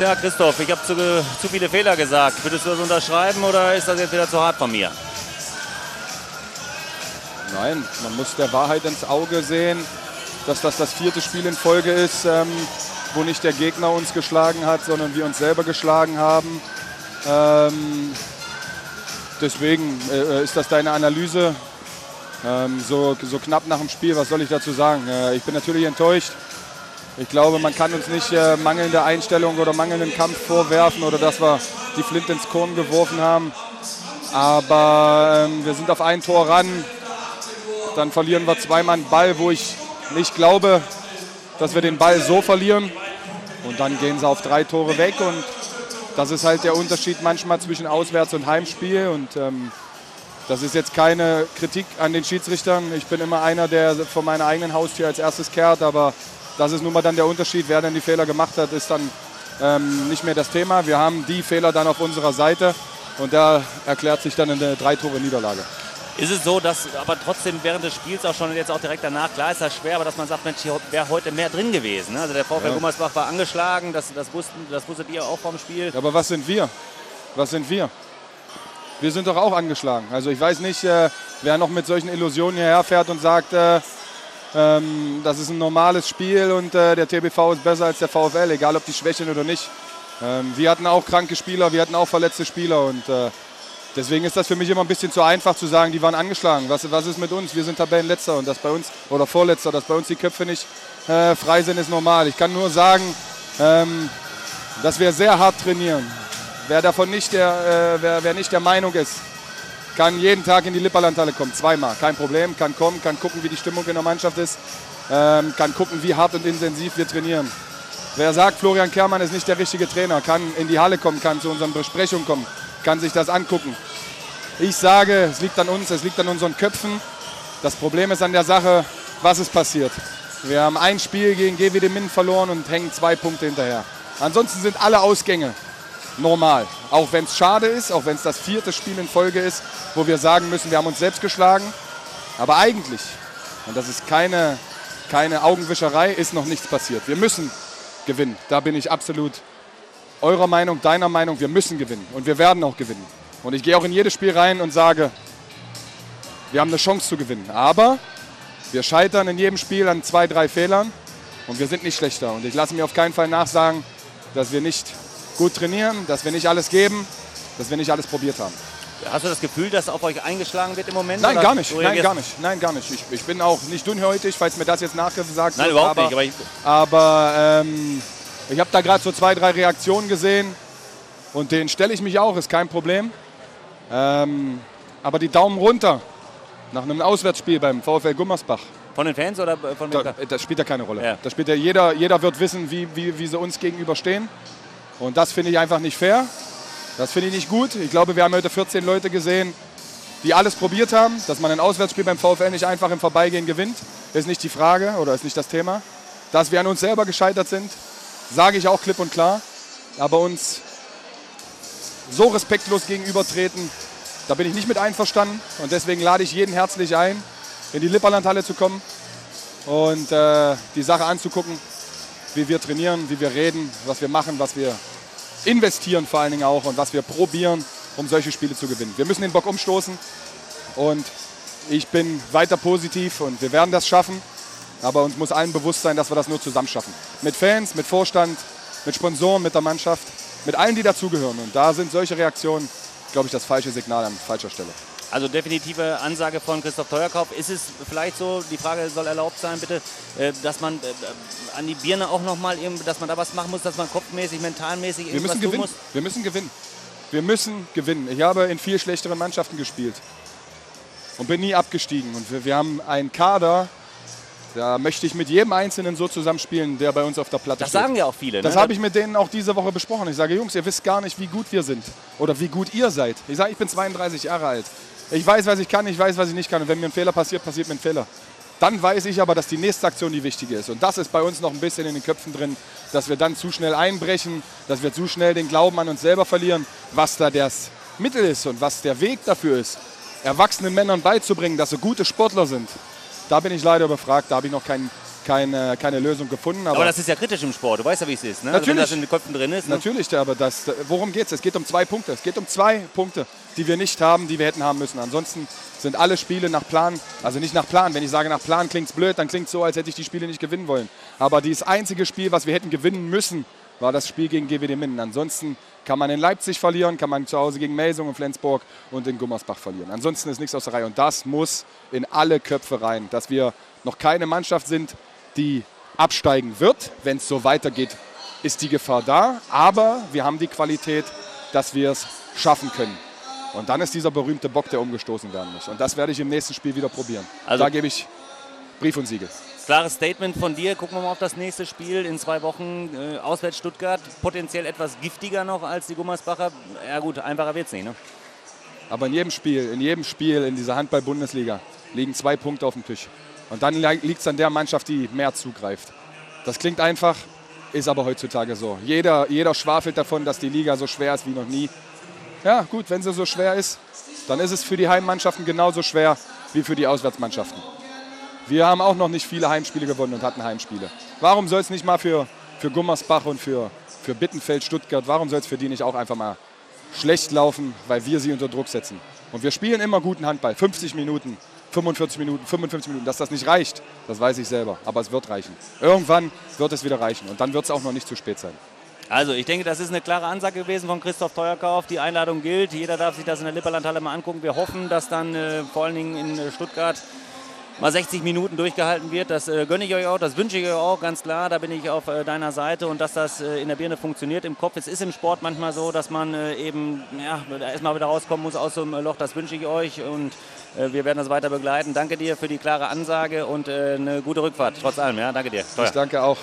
Ja, Christoph, ich habe zu, zu viele Fehler gesagt. Würdest du das unterschreiben oder ist das jetzt wieder zu hart von mir? Nein, man muss der Wahrheit ins Auge sehen, dass das das vierte Spiel in Folge ist, ähm, wo nicht der Gegner uns geschlagen hat, sondern wir uns selber geschlagen haben. Ähm, deswegen äh, ist das deine Analyse. Ähm, so, so knapp nach dem Spiel, was soll ich dazu sagen? Äh, ich bin natürlich enttäuscht. Ich glaube, man kann uns nicht äh, mangelnde Einstellung oder mangelnden Kampf vorwerfen oder dass wir die Flint ins Korn geworfen haben. Aber ähm, wir sind auf ein Tor ran. Dann verlieren wir zweimal einen Ball, wo ich nicht glaube, dass wir den Ball so verlieren. Und dann gehen sie auf drei Tore weg. Und das ist halt der Unterschied manchmal zwischen Auswärts- und Heimspiel. Und ähm, das ist jetzt keine Kritik an den Schiedsrichtern. Ich bin immer einer, der vor meiner eigenen Haustür als erstes kehrt. Aber das ist nun mal dann der Unterschied. Wer dann die Fehler gemacht hat, ist dann ähm, nicht mehr das Thema. Wir haben die Fehler dann auf unserer Seite. Und da erklärt sich dann eine Drei-Tore-Niederlage. Ist es so, dass aber trotzdem während des Spiels auch schon jetzt auch direkt danach, klar ist das schwer, aber dass man sagt, Mensch, hier wäre heute mehr drin gewesen. ne? Also der VfL Ja. Gummersbach war angeschlagen, das, das, wussten, das wusstet ihr auch vom Spiel. Aber was sind wir? Was sind wir? Wir sind doch auch angeschlagen. Also ich weiß nicht, äh, wer noch mit solchen Illusionen hierher fährt und sagt, äh, ähm, das ist ein normales Spiel und äh, der TBV ist besser als der VfL, egal ob die schwächeln oder nicht. Ähm, wir hatten auch kranke Spieler, wir hatten auch verletzte Spieler und äh, deswegen ist das für mich immer ein bisschen zu einfach zu sagen, die waren angeschlagen. Was, was ist mit uns? Wir sind Tabellenletzter und das bei uns, oder Vorletzter, dass bei uns die Köpfe nicht äh, frei sind, ist normal. Ich kann nur sagen, ähm, dass wir sehr hart trainieren. Wer davon nicht der, äh, wer, wer nicht der Meinung ist, kann jeden Tag in die Lipperlandhalle kommen, zweimal, kein Problem, kann kommen, kann gucken, wie die Stimmung in der Mannschaft ist, ähm, kann gucken, wie hart und intensiv wir trainieren. Wer sagt, Florian Kermann ist nicht der richtige Trainer, kann in die Halle kommen, kann zu unseren Besprechungen kommen, kann sich das angucken. Ich sage, es liegt an uns, es liegt an unseren Köpfen. Das Problem ist an der Sache, was ist passiert. Wir haben ein Spiel gegen GWD Minden verloren und hängen zwei Punkte hinterher. Ansonsten sind alle Ausgänge normal. Auch wenn es schade ist, auch wenn es das vierte Spiel in Folge ist, wo wir sagen müssen, wir haben uns selbst geschlagen. Aber eigentlich, und das ist keine, keine Augenwischerei, ist noch nichts passiert. Wir müssen gewinnen. Da bin ich absolut eurer Meinung, deiner Meinung. Wir müssen gewinnen und wir werden auch gewinnen. Und ich gehe auch in jedes Spiel rein und sage, wir haben eine Chance zu gewinnen. Aber wir scheitern in jedem Spiel an zwei, drei Fehlern und wir sind nicht schlechter. Und ich lasse mir auf keinen Fall nachsagen, dass wir nicht gut trainieren, dass wir nicht alles geben, dass wir nicht alles probiert haben. Hast du das Gefühl, dass auf euch eingeschlagen wird im Moment? Nein, gar nicht. Nein, gar nicht. Nein, gar nicht. Ich, ich bin auch nicht dünnhäutig, falls mir das jetzt nachgesagt Nein, wird. überhaupt aber, nicht. Aber ich, Aber ähm, ich habe da gerade so zwei, drei Reaktionen gesehen und denen stelle ich mich auch, ist kein Problem. Ähm, aber die Daumen runter nach einem Auswärtsspiel beim VfL Gummersbach, von den Fans oder von da, das spielt ja keine Rolle. Ja. Das spielt ja jeder, jeder wird wissen, wie, wie, wie sie uns gegenüberstehen. Und das finde ich einfach nicht fair. Das finde ich nicht gut. Ich glaube, wir haben heute 14 Leute gesehen, die alles probiert haben. Dass man ein Auswärtsspiel beim VfL nicht einfach im Vorbeigehen gewinnt, ist nicht die Frage oder ist nicht das Thema. Dass wir an uns selber gescheitert sind, sage ich auch klipp und klar. Aber uns so respektlos gegenübertreten, da bin ich nicht mit einverstanden. Und deswegen lade ich jeden herzlich ein, in die Lipperlandhalle zu kommen und äh, die Sache anzugucken, wie wir trainieren, wie wir reden, was wir machen, was wir investieren vor allen Dingen auch und was wir probieren, um solche Spiele zu gewinnen. Wir müssen den Bock umstoßen und ich bin weiter positiv und wir werden das schaffen. Aber uns muss allen bewusst sein, dass wir das nur zusammen schaffen. Mit Fans, mit Vorstand, mit Sponsoren, mit der Mannschaft, mit allen, die dazugehören. Und da sind solche Reaktionen, glaube ich, das falsche Signal an falscher Stelle. Also definitive Ansage von Christoph Teuerkauf. Ist es vielleicht so, die Frage soll erlaubt sein, bitte, äh, dass man äh, an die Birne auch nochmal, dass man da was machen muss, dass man kopfmäßig, mentalmäßig Wir irgendwas müssen tun gewinnen. muss? Wir müssen gewinnen. Wir müssen gewinnen. Ich habe in viel schlechteren Mannschaften gespielt und bin nie abgestiegen. Und wir, wir haben einen Kader, da möchte ich mit jedem Einzelnen so zusammenspielen, der bei uns auf der Platte Das steht. sagen ja auch viele. Das ne? habe ich mit denen auch diese Woche besprochen. Ich sage, Jungs, ihr wisst gar nicht, wie gut wir sind oder wie gut ihr seid. Ich sage, ich bin 32 Jahre alt. Ich weiß, was ich kann, ich weiß, was ich nicht kann. Und wenn mir ein Fehler passiert, passiert mir ein Fehler. Dann weiß ich aber, dass die nächste Aktion die wichtige ist. Und das ist bei uns noch ein bisschen in den Köpfen drin, dass wir dann zu schnell einbrechen, dass wir zu schnell den Glauben an uns selber verlieren, was da das Mittel ist und was der Weg dafür ist, erwachsenen Männern beizubringen, dass sie gute Sportler sind. Da bin ich leider überfragt, da habe ich noch kein, keine, keine Lösung gefunden. Aber, aber, das ist ja kritisch im Sport, du weißt ja, wie es ist. Ne? Natürlich. Also wenn das in den Köpfen drin ist. Ne? Natürlich, aber das, worum geht es? Es geht um zwei Punkte. Es geht um zwei Punkte, die wir nicht haben, die wir hätten haben müssen. Ansonsten sind alle Spiele nach Plan, also nicht nach Plan. Wenn ich sage nach Plan klingt es blöd, dann klingt es so, als hätte ich die Spiele nicht gewinnen wollen. Aber dieses einzige Spiel, was wir hätten gewinnen müssen, war das Spiel gegen GWD Minden. Ansonsten kann man in Leipzig verlieren, kann man zu Hause gegen Melsung und Flensburg und in Gummersbach verlieren. Ansonsten ist nichts aus der Reihe. Und das muss in alle Köpfe rein, dass wir noch keine Mannschaft sind, die absteigen wird. Wenn es so weitergeht, ist die Gefahr da. Aber wir haben die Qualität, dass wir es schaffen können. Und dann ist dieser berühmte Bock, der umgestoßen werden muss. Und das werde ich im nächsten Spiel wieder probieren. Also da gebe ich Brief und Siegel. Klares Statement von dir. Gucken wir mal auf das nächste Spiel in zwei Wochen. Äh, auswärts Stuttgart. Potenziell etwas giftiger noch als die Gummersbacher. Ja gut, einfacher wird es nicht. Ne? Aber in jedem Spiel, in jedem Spiel in dieser Handball-Bundesliga liegen zwei Punkte auf dem Tisch. Und dann liegt es an der Mannschaft, die mehr zugreift. Das klingt einfach, ist aber heutzutage so. Jeder, jeder schwafelt davon, dass die Liga so schwer ist wie noch nie. Ja, gut, wenn sie so schwer ist, dann ist es für die Heimmannschaften genauso schwer wie für die Auswärtsmannschaften. Wir haben auch noch nicht viele Heimspiele gewonnen und hatten Heimspiele. Warum soll es nicht mal für, für Gummersbach und für, für Bittenfeld, Stuttgart, warum soll es für die nicht auch einfach mal schlecht laufen, weil wir sie unter Druck setzen? Und wir spielen immer guten Handball, 50 Minuten, 45 Minuten, 55 Minuten. Dass das nicht reicht, das weiß ich selber. Aber es wird reichen. Irgendwann wird es wieder reichen. Und dann wird es auch noch nicht zu spät sein. Also ich denke, das ist eine klare Ansage gewesen von Christoph Teuerkauf. Die Einladung gilt. Jeder darf sich das in der Lipperlandhalle mal angucken. Wir hoffen, dass dann äh, vor allen Dingen in äh, Stuttgart mal 60 Minuten durchgehalten wird. Das äh, gönne ich euch auch, das wünsche ich euch auch, ganz klar. Da bin ich auf äh, deiner Seite und dass das äh, in der Birne funktioniert im Kopf. Es ist im Sport manchmal so, dass man äh, eben ja, erstmal wieder rauskommen muss aus so einem Loch. Das wünsche ich euch und äh, wir werden das weiter begleiten. Danke dir für die klare Ansage und äh, eine gute Rückfahrt, trotz allem. Ja, danke dir. Teuer. Ich danke auch.